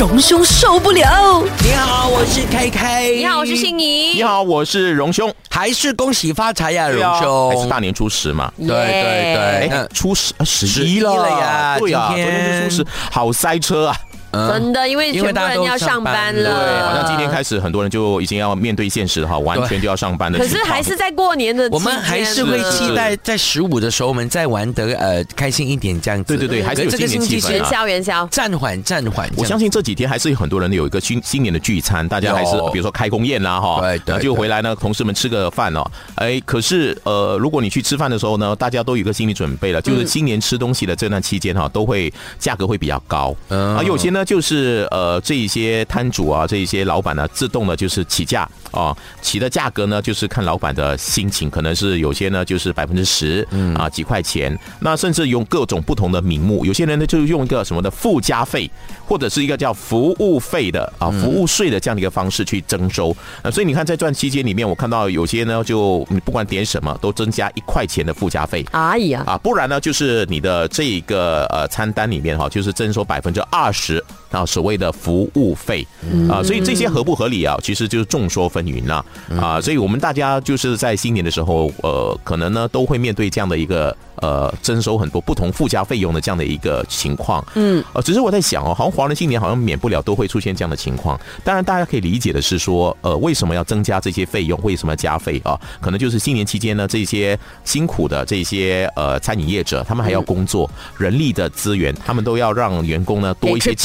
荣兄受不了。你好，我是 K K。你好，我是心怡。你好，我是荣兄，还是恭喜发财呀，荣还是。大年初十嘛。对对对，初十呃十十一一了了呀对呀，昨天天就初十，好塞车啊。真的，因为因为大家都全部人要上班上班了，对，好像今天开始很多人就已经要面对现实哈，完全就要上班了可。是还是在过年的，我们还是会期待在十五的时候，我们再玩得呃开心一点这样子。对对对还是这个新年星期是气氛啊元宵元宵。暂缓暂缓。我相信这几天还是有很多人有一个新新年的聚餐，大家还是比如说开工宴啦哈，对对就回来呢，同事们吃个饭哦。哎，可是呃，如果你去吃饭的时候呢，大家都有一个心理准备了，就是新年吃东西的这段期间哈，都会价格会比较高嗯啊。有些呢就是呃这一些摊主啊，这一些老板呢，自动的就是起价啊，起的价格呢就是看老板的心情，可能是有些呢就是百分之十啊几块钱，那甚至用各种不同的名目，有些人呢就是用一个什么的附加费，或者是一个叫服务费的啊服务税的这样的一个方式去征收。呃，所以你看在这段期间里面，我看到有些呢就你不管点什么都增加一块钱的附加费。哎呀，啊，不然呢，就是你的这一个呃餐单里面哈，就是征收百分之二十啊，所谓的服务费啊，所以这些合不合理啊，其实就是众说纷纭了啊，所以我们大家就是在新年的时候，呃，可能呢都会面对这样的一个呃征收很多不同附加费用的这样的一个情况，嗯，呃，只是我在想哦，好像华人新年好像免不了都会出现这样的情况，当然大家可以理解的是说，呃，为什么要增加这些费用，为什么要加费啊？可能就是新年期间呢，这些辛苦的这些呃餐饮业者，他们还要工作，人力的资源，他们都要让员工呢多一些给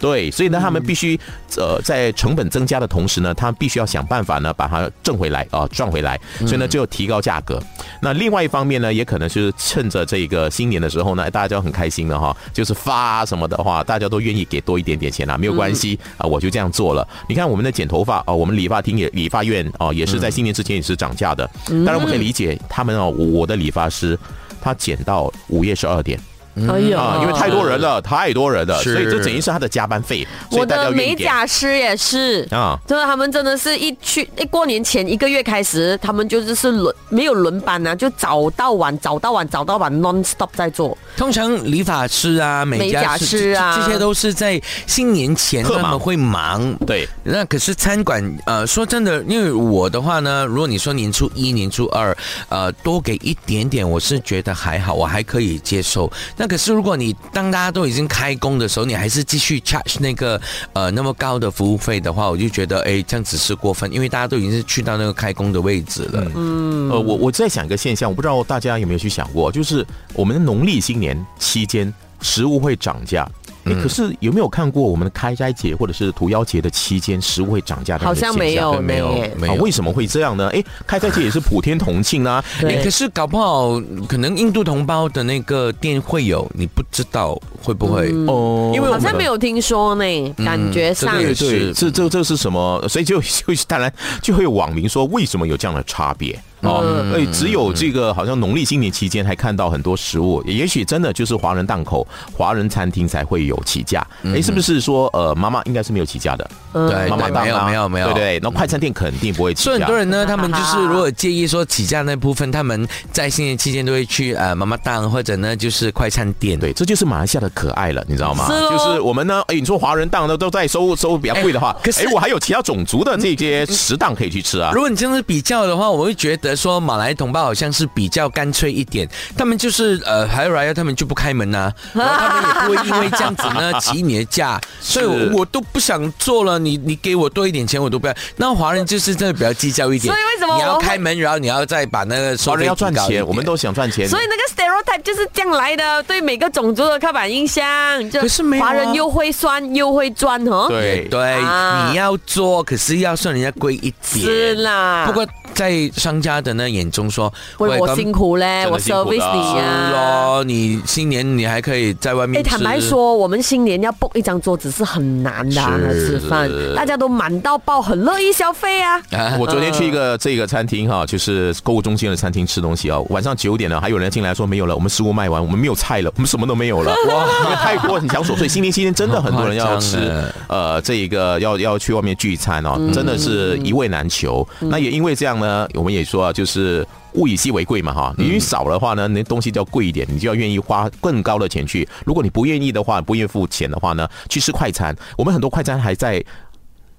对，所以呢，他们必须呃在成本增加的同时呢，他们必须要想办法呢把它挣回来啊、赚回来，所以呢就提高价格。那另外一方面呢，也可能是趁着这个新年的时候呢，大家就很开心了哈，就是发什么的话，大家都愿意给多一点点钱啊，没有关系啊，我就这样做了。你看我们的剪头发啊，我们理发厅也理发院哦，也是在新年之前也是涨价的。当然我们可以理解他们哦，我的理发师他剪到午夜十二点。哎呀啊，因为太多人了，太多人了，所以这等于是他的加班费，我的美甲师也是。啊。真的，他们真的是一去一过年前一个月开始，他们就是是轮没有轮班啊，就早到晚，早到晚，早到晚，non stop 在做。通常理发师啊、美美甲甲师啊这这些都是在新年前他们会忙。对，那可是餐馆，呃，说真的，因为我的话呢，如果你说年初一、年初二，呃，多给一点点，我是觉得还好，我还可以接受。那可是如果你当大家都已经开工的时候，你还是继续 charge 那个呃那么高的服务费的话，我就觉得哎，这样子是过分，因为大家都已经是去到那个开工的位置了。嗯呃，我我在想一个现象，我不知道大家有没有去想过，就是我们的农历新年期间食物会涨价。哎，可是有没有看过我们的开斋节或者是屠妖节的期间食物会涨价的好个现象？像没有没有没有为什么会这样呢？哎，开斋节也是普天同庆啊，可是搞不好可能印度同胞的那个店会有，你不知道会不会？哦，因为好像没有听说呢，感觉上对，是这这这是什么？所以就就当然就会有网民说，为什么有这样的差别？哦，嗯哎，只有这个好像农历新年期间还看到很多食物，也许真的就是华人档口、华人餐厅才会有起价。哎，是不是说呃，妈妈应该是没有起价的？对妈妈，没有啊没有没有，对对，那快餐店肯定不会起价。所以很多人呢，他们就是如果介意说起价那部分，他们在新年期间都会去呃妈妈档或者呢就是快餐店。对，这就是马来西亚的可爱了，你知道吗？就是我们呢，哎，你说华人档呢都在收收比较贵的话，可是哎，我还有其他种族的这些食档可以去吃啊如。果你这样子比较的话，我会觉得说马来同胞好像是比较干脆一点，他们就是呃还有 r 他们就不开门呐、然后他们也不会因为这样子呢挤你的价，所以我我都不想做了，你你给我多一点钱我都不要。那华人就是真的比较计较一点，所以为什么你要开门，然后你要再把那个华人要赚钱，我们都想赚钱。所以那个 stereotype 就是这样来的，对每个种族的刻板印象。就可是没有啊华人又会算又会赚哦。对对，啊你要做，可是要算人家贵一点。是啦。不过在商家的那眼中说，喂，我辛苦嘞，我 service 你是呀。咯，你新年你还可以在外面哎，坦白说，我们新年要 book 一张桌子是很难的啊，吃饭大家都满到爆，很乐意消费啊。啊我昨天去一个这个餐厅哈，就是购物中心的餐厅吃东西啊，晚上九点了，还有人进来说没有了，我们食物卖完，我们没有菜了，我们什么都没有了。哇，因为太多很抢手，所以新年期间真的很多人要吃 呃，这一个要要去外面聚餐哦，真的是一味难求。那也因为这样呢，我们也说啊，就是物以稀为贵嘛哈，你少的话呢，那东西就要贵一点，你就要愿意花更高的钱去。如果你不愿意的话，不愿意付钱的话呢，去吃快餐。我们很多快餐还在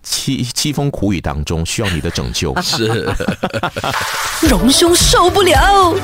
凄凄风苦雨当中，需要你的拯救。是。荣兄受不了。